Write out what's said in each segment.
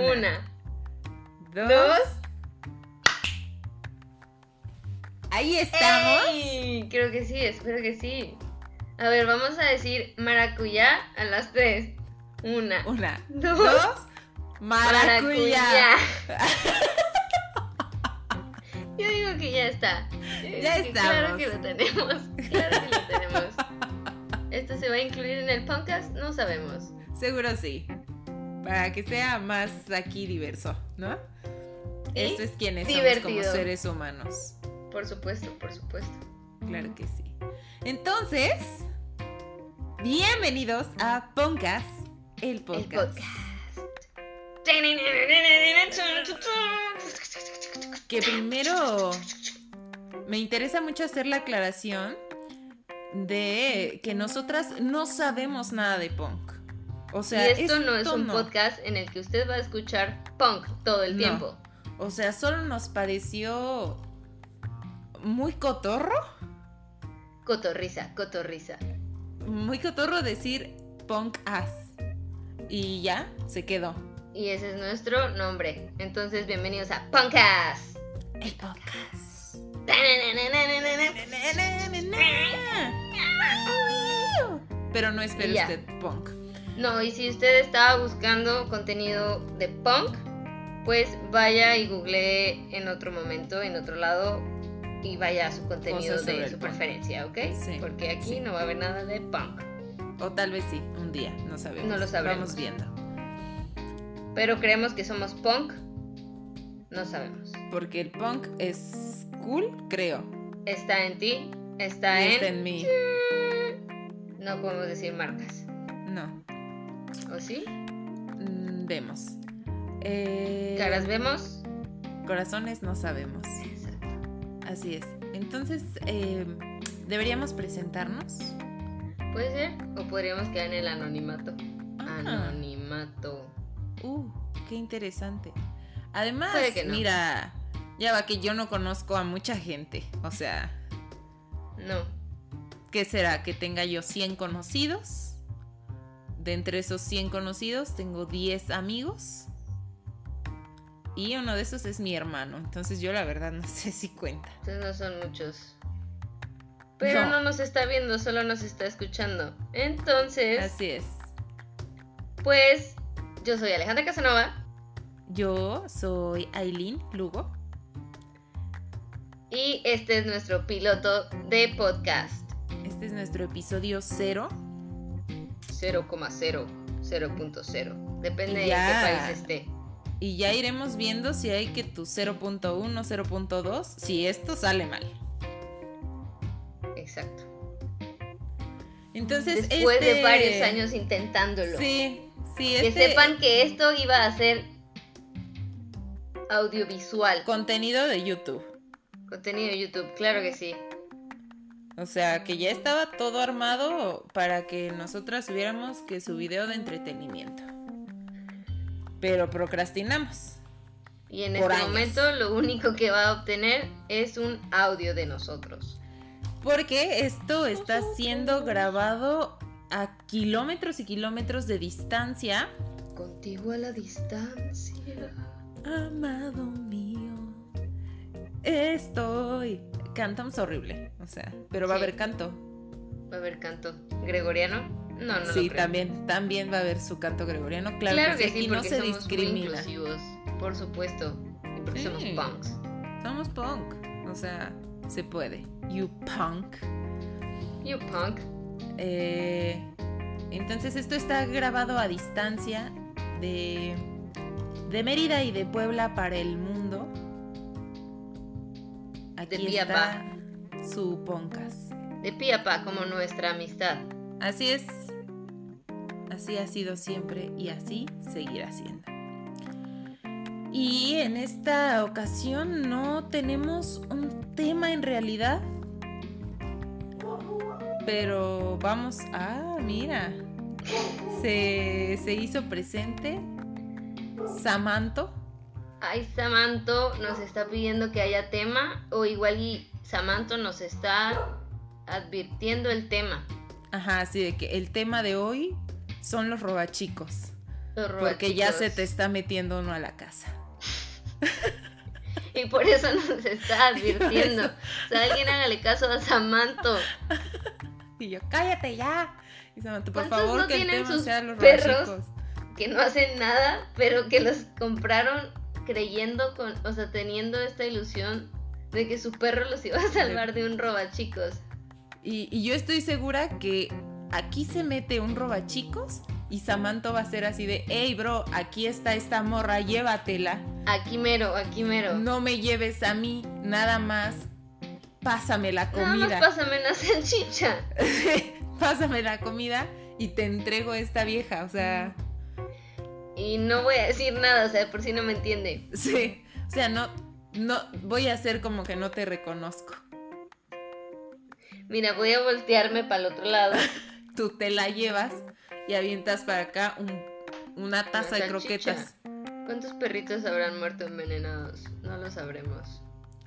Una. dos. Dos. Ahí estamos. ¡Ey! Creo que sí, espero que sí. A ver, vamos a decir maracuyá a las tres. Una. Una, Dos. dos. Maracuyá. Yo digo que ya está. Ya Que Claro estamos. que lo tenemos. Claro que lo tenemos. ¿Esto se va a incluir en el podcast? No sabemos. Seguro sí. Para que sea más aquí diverso, ¿no? Y Esto es quienes divertido. somos como seres humanos. Por supuesto, por supuesto. Claro que sí. Entonces, bienvenidos a Poncas, el El podcast. podcast. Que primero me interesa mucho hacer la aclaración de que nosotras no sabemos nada de punk. O sea, y esto no es un no. podcast en el que usted va a escuchar punk todo el No. tiempo. O sea, solo nos pareció muy cotorro, Cotorriza, cotorriza. muy cotorro decir punk ass. Y ya, se quedó. Y ese es nuestro nombre. Entonces, bienvenidos a Punkas. El podcast. Pero no espere usted punk. No, y si usted estaba buscando contenido de punk, pues vaya y googlee en otro momento, en otro lado, y vaya a su contenido Cosas de su punk. preferencia, ¿ok? Sí, Porque aquí sí. no va a haber nada de punk. O tal vez sí, un día, no sabemos. No lo sabremos. Vamos viendo. Pero creemos que somos punk. No sabemos. Porque el punk es cool, creo. Está en ti, está Y en... está en mí. No podemos decir marcas. No. ¿O sí? Mm, Vemos. Eh, Caras vemos. Corazones no sabemos. Exacto. Así es. Entonces, eh, deberíamos presentarnos. Puede ser. O podríamos quedar en el anonimato. Ah. Anonimato. Uh, qué interesante. Además, no. mira, ya va que yo no conozco a mucha gente. O sea, No. ¿qué será? Que tenga yo 100 conocidos. De entre esos 100 conocidos tengo 10 amigos. Y uno de esos es mi hermano. Entonces yo la verdad no sé si cuenta. Entonces no son muchos. Pero No. no. nos está viendo, solo nos está escuchando. Entonces, Así es. pues, yo soy Alejandra Casanova Yo soy Aileen Lugo. y este es nuestro piloto de podcast. Este es nuestro episodio 0. 0,0, 0.0. Depende de qué país esté. Y ya iremos viendo si hay que tu 0.1, 0.2, si esto sale mal. Exacto. Entonces, Después este- de varios años intentándolo. Sí, sí, Que este sepan que esto iba a ser audiovisual. contenido de YouTube. Contenido de YouTube, claro que sí. O sea, que ya estaba todo armado para que nosotras subiéramos que su video de entretenimiento. Pero procrastinamos. Y en este años. momento lo único que va a obtener es un audio de nosotros. Porque esto está siendo grabado a kilómetros y kilómetros de distancia. Contigo a la distancia. Amado mío, estoy. Cantamos horrible, o sea, pero va a haber canto. Va a haber canto gregoriano. No, no sí, lo creo. también, también va a haber su canto gregoriano. Claro, Claro que, que sí, aquí no se somos muy discrimina. inclusivos, por supuesto. Y porque Sí. somos punks. Somos punk, o sea, se puede. You punk. You punk. Eh, entonces esto está grabado a distancia de, de Mérida y de Puebla para el mundo. Aquí De pie a está su Poncas. De pie a pa, como nuestra amistad. Así es. Así ha sido siempre y así seguirá siendo. Y en esta ocasión no tenemos un tema en realidad. Pero vamos a... mira. Se, se hizo presente Samanto. Ay, Samanto nos está pidiendo que haya tema. O igual y Samanto nos está advirtiendo el tema. Ajá, así de que el tema de hoy son los robachicos. Los Porque ya se robachicos. te está metiendo uno a la casa. Y por eso nos está advirtiendo. O sea, alguien hágale caso a Samanto. Y yo, cállate ya. Y Samantha, por ¿Cuántos favor, no que el tema sus sea los robachicos. que no hacen nada, pero que los compraron creyendo con, o sea, teniendo esta ilusión de que su perro los iba a salvar de un robachicos. Y, y yo estoy segura que aquí se mete un robachicos y Samantha va a ser así de, hey bro, aquí está esta morra, llévatela. Aquí mero, aquí mero. No me lleves a mí, nada más. Pásame la Nada más comida. pásame una salchicha. Pásame la comida y te entrego esta vieja. O sea, Y no voy a decir nada, o sea, por si no me entiende. sí. O sea, no, no, voy a hacer como que no te reconozco. Mira, voy a voltearme para el otro lado. Tú te la llevas y avientas para acá un- una taza de croquetas. ¿Cuántos perritos habrán muerto envenenados? No lo sabremos.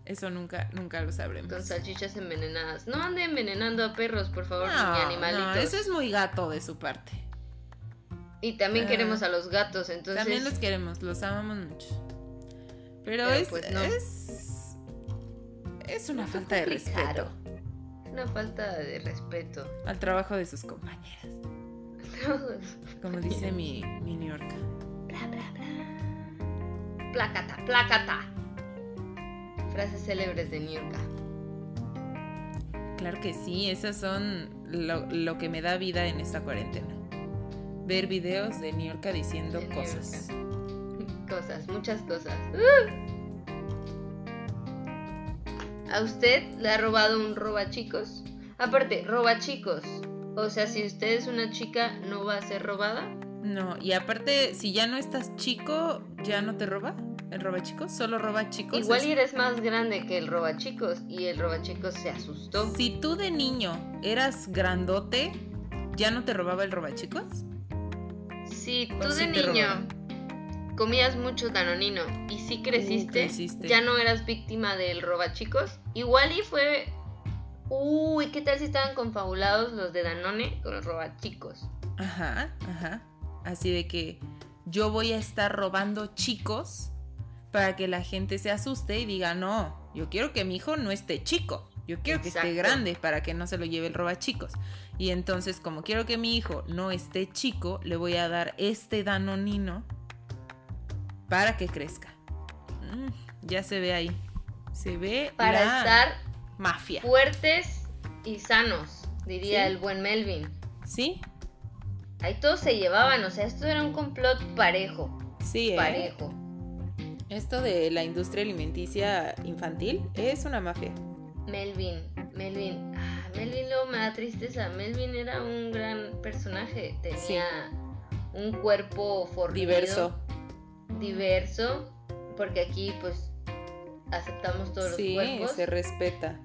Eso nunca, nunca lo sabremos. Con salchichas envenenadas. No ande envenenando a perros, por favor, ni No, animalitos. no, eso es muy gato de su parte. Y también Ah. queremos a los gatos, entonces. También los queremos, los amamos mucho. Pero, Pero, es, pues, no. es. Es una falta de respeto Una falta de respeto. al trabajo de sus compañeras. Como dice mi, mi New York. bla, bla, bla. Plácata, plácata. Frases célebres de Niurka. Claro que sí, esas son lo, lo que me da vida en esta cuarentena. Ver videos de New York diciendo De cosas. Cosas, muchas cosas. ¡Uh! ¿A usted le ha robado un roba chicos? Aparte, roba chicos. O sea, si usted es una chica, ¿no va a ser robada? No, y aparte, si ya no estás chico, ¿ya no te roba? ¿El roba chicos? ¿Solo roba chicos? Igual Es- eres más grande que el roba chicos y el roba chicos se asustó. Si tú de niño eras grandote, ¿ya no te robaba el roba chicos? Si ¿O tú de niño comías mucho danonino y sí creciste, Uh, creciste. ya no eras víctima del roba chicos, igual y fue... Uy, ¿qué tal si estaban confabulados los de Danone con los roba chicos? Ajá, ajá. Así de que yo voy a estar robando chicos para que la gente se asuste y diga, no, yo quiero que mi hijo no esté chico. Yo quiero que esté grande para que no se lo lleve el roba chicos. Y entonces, como quiero que mi hijo no esté chico, le voy a dar este danonino para que crezca. Mm, ya se ve ahí. Se ve Para la estar mafia. fuertes y sanos, diría Sí. el buen Melvin. ¿Sí? Ahí todos se llevaban, o sea, esto era un complot parejo, Sí, ¿eh? parejo. Esto de la industria alimenticia infantil es una mafia. Melvin, Melvin, Melvin luego me da tristeza. Melvin era un gran personaje, tenía un cuerpo fornido, Diverso. diverso, porque aquí pues aceptamos todos los Sí, cuerpos. se respeta.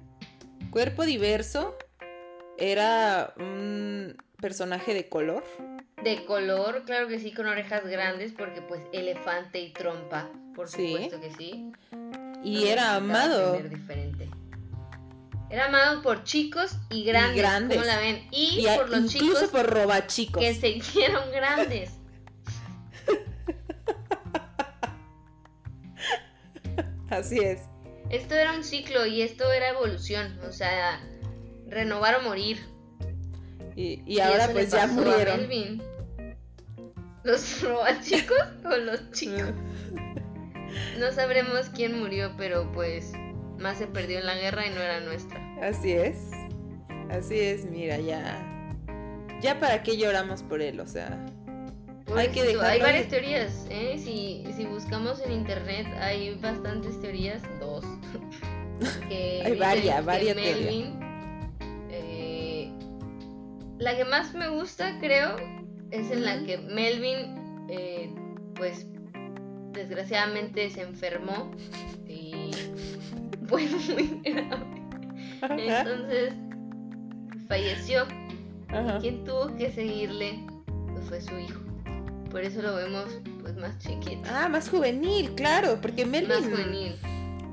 Cuerpo diverso era un personaje de color. De color, claro que sí, con orejas grandes, porque pues elefante y trompa, por Sí. supuesto que sí. Y No era amado. diferente. Era amado por chicos y grandes, grandes. ¿cómo la ven? Y, Y por los incluso chicos por robachicos. que se hicieron grandes. Así es. Esto era un ciclo y esto era evolución, o sea, renovar o morir. Y, y ahora pues ya murieron. ¿Los robachicos o los chicos? No sabremos quién murió, pero pues más se perdió en la guerra y no era nuestra. Así es. Así es, mira, ya. Ya para qué lloramos por él, o sea. Hay que dejarlo Hay varias teorías, ¿eh? Si, si buscamos en internet hay bastantes teorías, dos. que Hay varias, varias teorías. Eh, la que más me gusta, creo, es en la que Melvin, eh, pues, desgraciadamente se enfermó y fue muy grave. Entonces, falleció. Ajá. Quien tuvo que seguirle pues, fue su hijo. Por eso lo vemos pues más chiquito, Ah, más juvenil, claro, porque Melvin. más juvenil.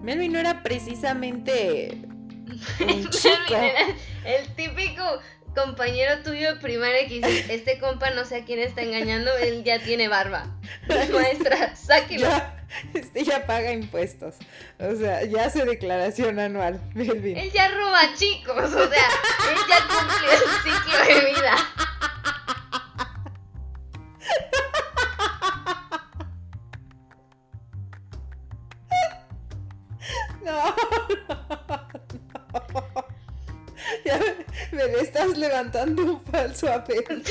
Melvin no era precisamente un chico. era el típico compañero tuyo de primaria que dice, este compa no sé a quién está engañando, él ya tiene barba. Maestra, sáquelo. Ya, este ya paga impuestos. O sea, ya hace declaración anual, Melvin. Él ya roba chicos, o sea, él ya cumplió el ciclo de vida. No, no, no. Ya me, me le estás levantando un falso apelo.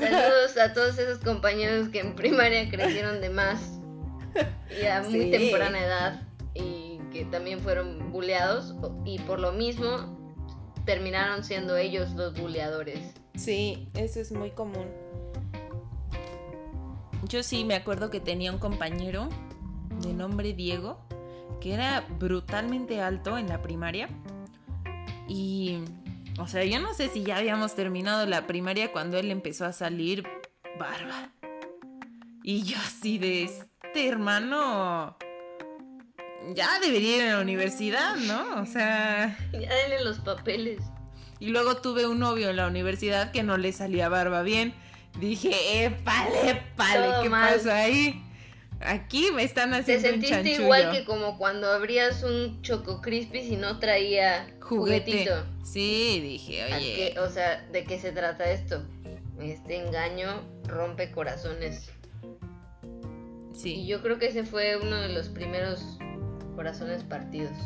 Saludos a todos esos compañeros que en primaria crecieron de más y a muy Sí. temprana edad y que también fueron buleados y por lo mismo terminaron siendo ellos los buleadores. Sí, eso es muy común. Yo sí me acuerdo que tenía un compañero de nombre Diego que era brutalmente alto en la primaria. Y, o sea, yo no sé si ya habíamos terminado la primaria cuando él empezó a salir barba. Y yo así de este hermano... Ya debería ir a la universidad, ¿no? O sea... Ya denle los papeles. Y luego tuve un novio en la universidad que no le salía barba bien. Dije, épale, épale, Todo ¿qué mal. pasó ahí? Aquí me están Te haciendo un sentiste chanchullo. igual que como cuando abrías un Choco Crispy y no traía juguete. juguetito. Sí, dije, ¿A oye. o sea, ¿de qué se trata esto? Este engaño rompe corazones. Y Sí, yo creo que ese fue uno de los primeros corazones partidos.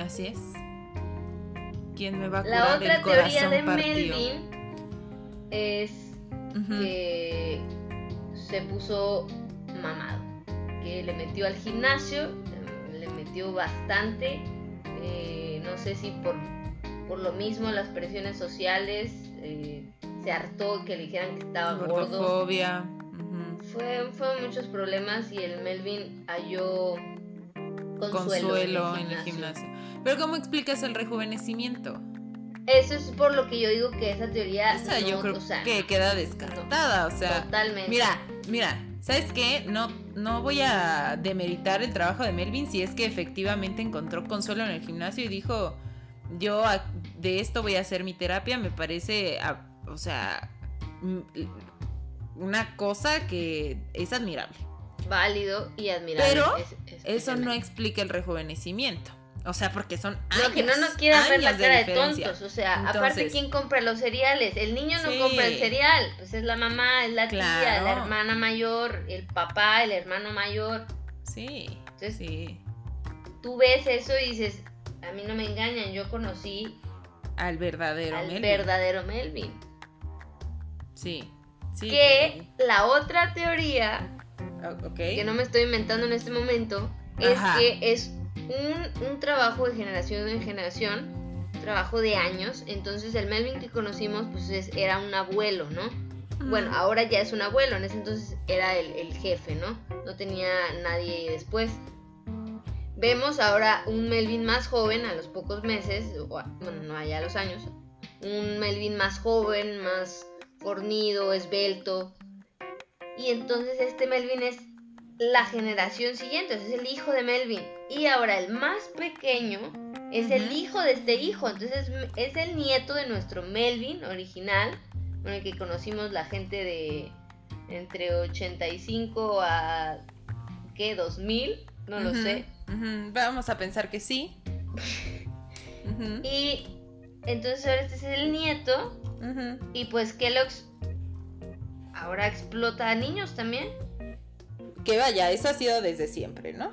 así es. ¿Quién me va a La curar otra el teoría de partido? Melvin es que se puso mamado, que le metió al gimnasio, eh, le metió bastante, eh, no sé si por, por lo mismo las presiones sociales, eh, se hartó que le dijeran que estaba gordo. Fue, fueron muchos problemas y el Melvin halló consuelo, Consuelo en el gimnasio. Pero ¿cómo explicas el rejuvenecimiento? Eso es por lo que yo digo que esa teoría Esa no, yo creo o sea, que queda descartada, o sea... totalmente. Mira, mira, ¿sabes qué? No, no voy a demeritar el trabajo de Melvin si es que efectivamente encontró consuelo en el gimnasio y dijo, yo de esto voy a hacer mi terapia, me parece, o sea, una cosa que es admirable. válido y admirable. Pero es- es- Eso no explica el rejuvenecimiento. O sea, porque son años. No, que no nos quieran ver la cara de, tontos. O sea, aparte, ¿quién compra los cereales? El niño no Sí. compra el cereal. Pues es la mamá, es la tía, la hermana mayor, el papá, el hermano mayor. Sí, Entonces- sí. Tú ves eso y dices, a mí no me engañan. Yo conocí Al verdadero al Melvin. verdadero Melvin. Sí, sí. que la otra teoría, que no me estoy inventando en este momento, es que es un, un trabajo de generación en generación, trabajo de años. Entonces el Melvin que conocimos pues es- era un abuelo, ¿no? Bueno, ahora ya es un abuelo, en ese entonces era el, el jefe, ¿no? No tenía nadie después. Vemos ahora un Melvin más joven a los pocos meses, bueno, no allá a los años, un Melvin más joven, más fornido, esbelto. Y entonces este Melvin es la generación siguiente, es el hijo de Melvin. Y ahora el más pequeño es el hijo de este hijo, entonces es el nieto de nuestro Melvin original, con el que conocimos la gente de entre 85 a ¿qué? 2000, no lo sé. Vamos a pensar que sí. Y entonces ahora este es el nieto y pues Kellogg's ahora explota a niños también. Que vaya, eso ha sido desde siempre, ¿no?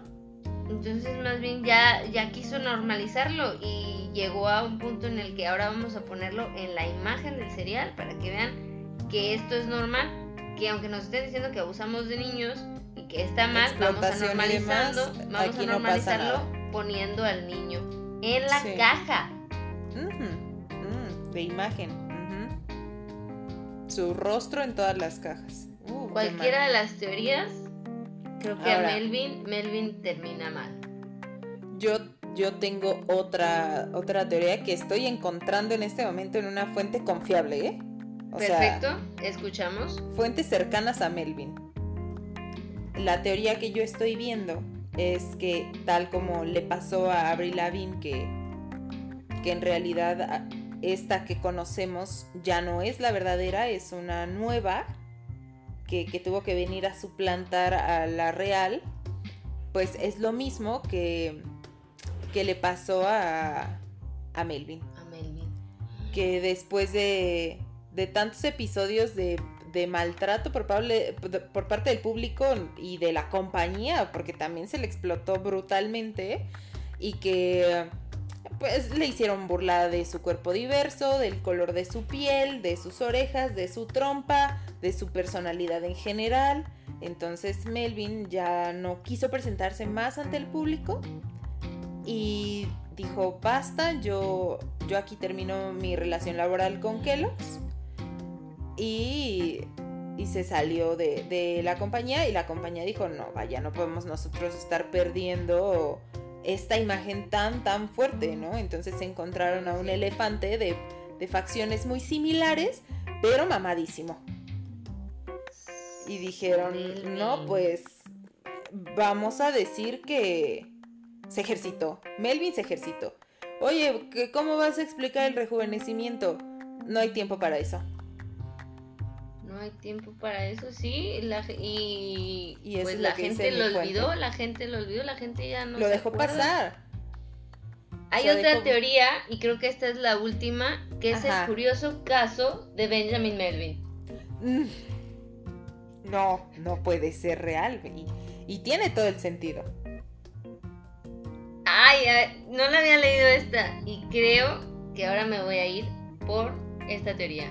Entonces más bien ya, ya quiso normalizarlo y llegó a un punto en el que ahora vamos a ponerlo en la imagen del cereal para que vean que esto es normal, que aunque nos estén diciendo que abusamos de niños y que está mal, vamos a demás, normalizando, vamos a no normalizarlo poniendo al niño en la Sí. caja. Mm, De imagen. Su rostro en todas las cajas. Uh, Cualquiera de las teorías, creo que Ahora. a Melvin, Melvin termina mal. Yo, yo tengo otra, otra teoría que estoy encontrando en este momento en una fuente confiable, ¿eh? O sea, Perfecto, escuchamos. fuentes cercanas a Melvin. La teoría que yo estoy viendo es que tal como le pasó a Avril Lavigne que que en realidad esta que conocemos ya no es la verdadera, es una nueva que, tuvo que venir a suplantar a la real, pues es lo mismo que, que le pasó a, a Melvin. A Melvin. Que después de, de tantos episodios de, de maltrato por, por parte del público y de la compañía, porque también se le explotó brutalmente, y que pues le hicieron burla de su cuerpo diverso, del color de su piel, de sus orejas, de su trompa, de su personalidad en general. Entonces Melvin ya no quiso presentarse más ante el público y dijo, basta, yo, yo aquí termino mi relación laboral con Kellogg's. Y, y se salió de, de la compañía y la compañía dijo, no, vaya, no podemos nosotros estar perdiendo esta imagen tan, tan fuerte, ¿no? Entonces encontraron a un elefante de, facciones muy similares, pero mamadísimo. Y dijeron, no, pues vamos a decir que se ejercitó. Melvin se ejercitó. Oye, ¿cómo vas a explicar el rejuvenecimiento? No hay tiempo para eso hay tiempo para eso, sí, y, pues la gente lo olvidó, la gente lo olvidó, la gente ya no lo dejó pasar. Hay otra teoría, y creo que esta es la última, que es el curioso caso de Benjamin Melvin. Mm. No, no puede ser real, y, y tiene todo el sentido. Ay, ay, no la había leído esta, y creo que ahora me voy a ir por esta teoría.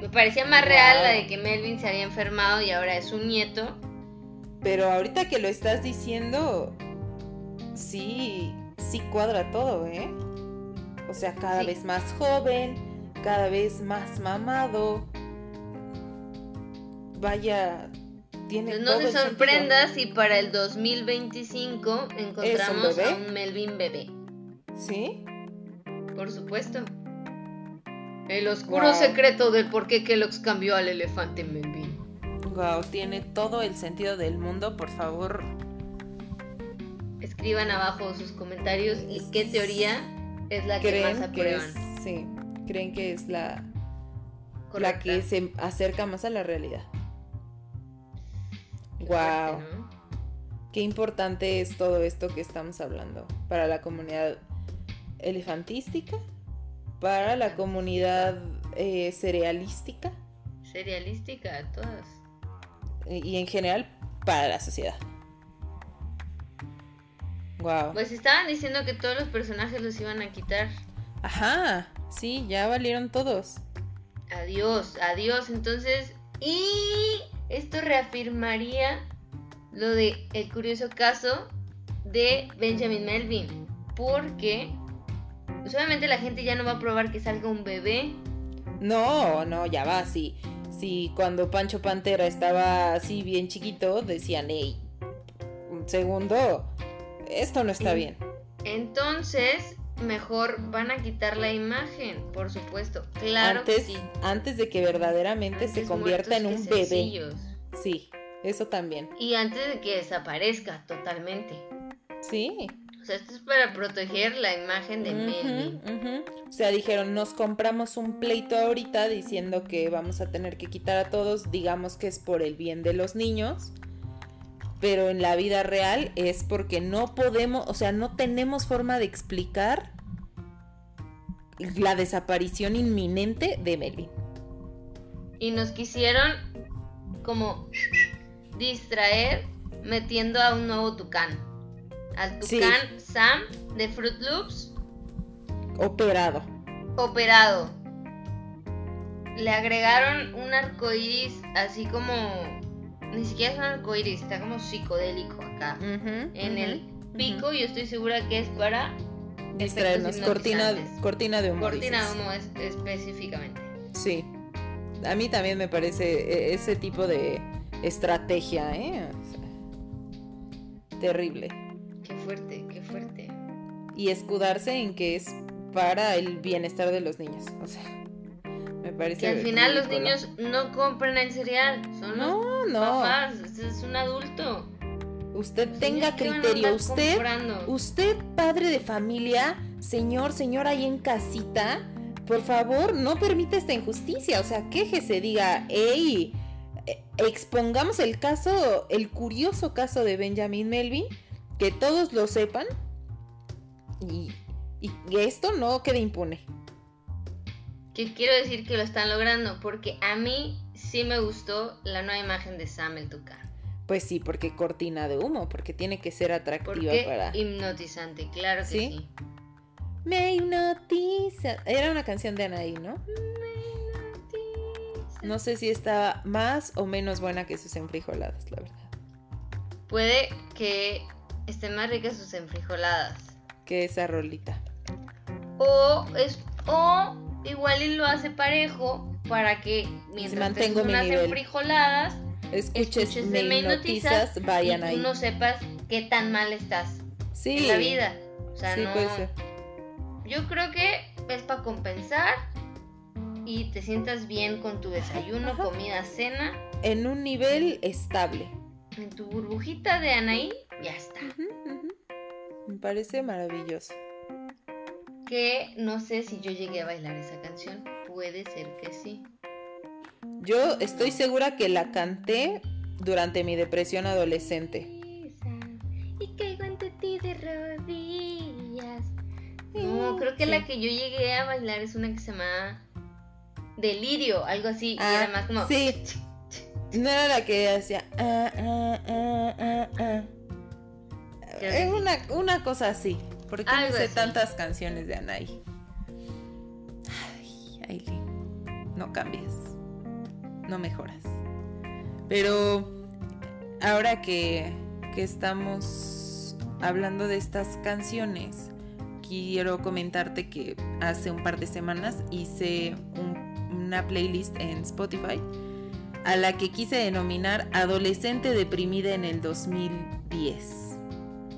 Me parecía más real la de que Melvin se había enfermado y ahora es su nieto. Pero ahorita que lo estás diciendo, sí, sí cuadra todo, ¿eh? O sea, cada vez más joven, cada vez más mamado. Vaya, tiene pues no se sorprendas si para el 2025 encontramos a un Melvin bebé. ¿Sí? Por supuesto. El oscuro secreto del por qué Kellogg's cambió al elefante Melvin. Wow, tiene todo el sentido del mundo, por favor. Escriban abajo sus comentarios y qué teoría es la que más aprueban. sí, creen que es la, la que se acerca más a la realidad. wow. Qué importante es todo esto que estamos hablando para la comunidad elefantística para la comunidad eh, cerealística. Cerealística, todas. Y, en general para la sociedad. Wow. Pues estaban diciendo que todos los personajes los iban a quitar. Ajá, sí, ya valieron todos. Adiós, adiós. Entonces, y esto reafirmaría lo de el curioso caso de Benjamin Melvin. Porque pues obviamente la gente ya no va a probar que salga un bebé. No, no, ya va, sí. Sí, cuando Pancho Pantera estaba así bien chiquito, decían, hey, un segundo, esto no está bien. Entonces, mejor van a quitar la imagen, por supuesto. Claro antes, sí. Antes de que verdaderamente se convierta en un bebé. Sí, eso también. Y antes de que desaparezca totalmente. Sí. O sea, esto es para proteger la imagen de Melvin. O sea, dijeron, nos compramos un pleito ahorita diciendo que vamos a tener que quitar a todos, digamos que es por el bien de los niños, pero en la vida real es porque no podemos, o sea, no tenemos forma de explicar la desaparición inminente de Melvin. Y nos quisieron como distraer metiendo a un nuevo tucán al Tucán Sam de Fruit Loops. Operado. Operado. Le agregaron un arco iris así como. Ni siquiera es un arco iris, está como psicodélico acá. en el pico, y estoy segura que es para. Distraernos. Cortina, cortina de humo. Cortina de humo específicamente. Sí. A mí también me parece e, ese tipo de estrategia, ¿eh? terrible fuerte, qué fuerte. Y escudarse en que es para el bienestar de los niños. O sea, me parece. Que al final los niños no compran el cereal, son no, no. papás, es un adulto. Usted tenga ¿qué van a criterio. Usted, comprando? usted, padre de familia, señor, señora ahí en casita, por favor, no permita esta injusticia. O sea, quéjese, diga, hey, eh, expongamos el caso, el curioso caso de Benjamin Melvin, que todos lo sepan y, y esto no quede impune. Que quiero decir que lo están logrando porque a mí sí me gustó la nueva imagen de Sam el Tucán. Pues sí, porque cortina de humo, porque tiene que ser atractiva Porque para. hipnotizante, claro que ¿Sí? sí. Me hipnotiza. Era una canción de Anaí, ¿no? No sé si está más o menos buena que sus enfrijoladas, la verdad. Puede que estén más ricas sus enfrijoladas. Que esa rolita. O es o igual y lo hace parejo para que mientras te unas nivel. enfrijoladas Escuches, escuches hipnotizas vayan y tú ahí. no sepas qué tan mal estás sí, en la vida. O sea, sí, no. puede ser. Yo creo que es para compensar y te sientas bien con tu desayuno, Ajá. comida, cena, En un nivel estable. en tu burbujita de Anaí, ya está. Me parece maravilloso. Que no sé si yo llegué a bailar esa canción. Puede ser que sí. Yo estoy segura que la canté durante mi depresión adolescente. Y caigo ante ti de rodillas. No, creo que la que yo llegué a bailar es una que se llama Delirio, algo así. y Ah, era más como. sí. No era la que hacía. ah, ah, Es una, una cosa así. ¿Por qué no sé así. tantas canciones de Anaí? Ay, Aileen, no cambies. No mejoras. Pero ahora que, que estamos hablando de estas canciones, quiero comentarte que hace un par de semanas hice un- una playlist en Spotify a la que quise denominar Adolescente deprimida en el 2010.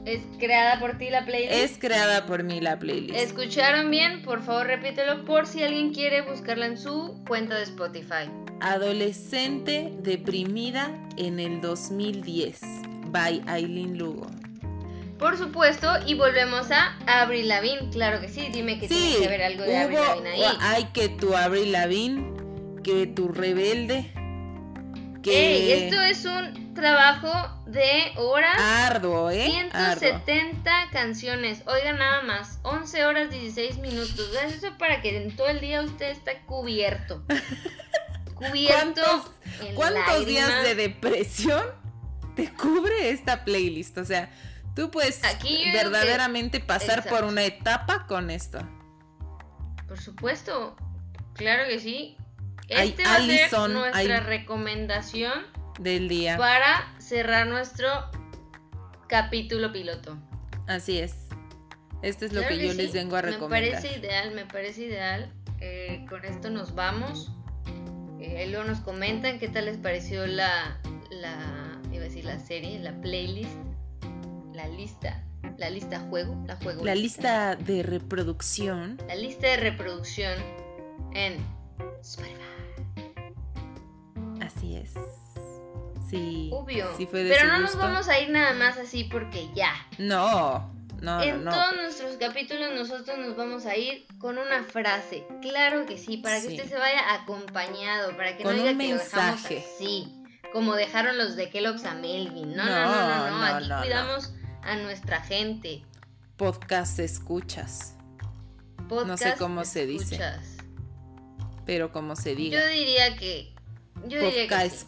Es creada por ti la playlist. Es creada por mí la playlist. ¿Escucharon bien? Por favor, repítelo por si alguien quiere buscarla en su cuenta de Spotify. Adolescente deprimida en el 2010. By Aileen Lugo. Por supuesto, y volvemos a Avril Lavigne. Claro que sí, dime que tiene que haber algo de Avril hubo- Lavigne ahí. Ay, que tu Avril Lavigne, que tu rebelde, que Ey, esto es un trabajo de horas. arduo, ¿eh? Arduo. 170 canciones. Oigan nada más, 11 horas 16 minutos. Eso es para que en todo el día usted está cubierto. Cubierto. ¿Cuántos, en cuántos días de depresión te cubre esta playlist? O sea, tú puedes Aquí que- verdaderamente pasar por una etapa con esto. Por supuesto, claro que sí. Este va a ser nuestra recomendación Del día. para cerrar nuestro capítulo piloto. Así es. Esto es lo Claro que yo sí, les vengo a Me recomendar. parece ideal, me parece ideal. Eh, con esto nos vamos. Eh, luego nos comentan qué tal les pareció la, la, iba a decir la serie, la playlist, la lista, la lista juego, la juego. La lista de reproducción. La lista de reproducción en Spotify. Así es. Sí. Obvio. Sí fue de Pero no nos vamos a ir nada más así porque ya. No, no, no, en no. todos nuestros capítulos nosotros nos vamos a ir con una frase. Claro que sí, para que Sí. usted se vaya acompañado, para que Con no diga un que lo dejamos mensaje. así, como dejaron los de Kellogg's a Melvin. No, no, No, no, no, no. no, Aquí no, no. cuidamos a nuestra gente. Podcast escuchas, Podcast cómo se dice. escuchas. pero como se diga. Yo diría que yo diría Podcast que sí.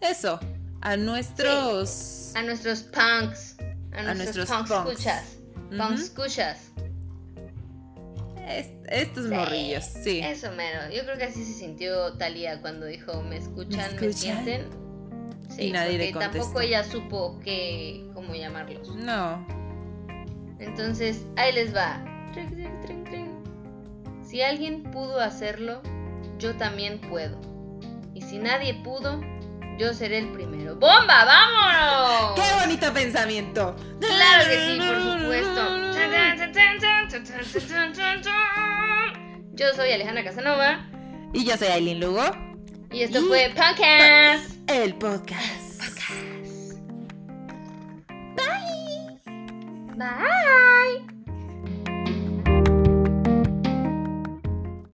Eso, a nuestros a nuestros punks, a, nuestros, nuestros punks punks. escuchas. Punks escuchas. est- estos Sí, morrillos, sí. Eso mero. Yo creo que así se sintió Talía cuando dijo, ¿me escuchan? ¿Me, escuchan? sienten? Sí, Y nadie le porque tampoco contestó. ella supo qué, cómo llamarlos. No, Entonces, ahí les va. Si alguien pudo hacerlo, yo también puedo. Y si nadie pudo, yo seré el primero. ¡Bomba, vámonos! ¡Qué bonito pensamiento! Claro que sí, por supuesto. Yo soy Alejandra Casanova. Y yo soy Aileen Lugo. Y esto y fue Podcast. El podcast. podcast. Bye. Bye.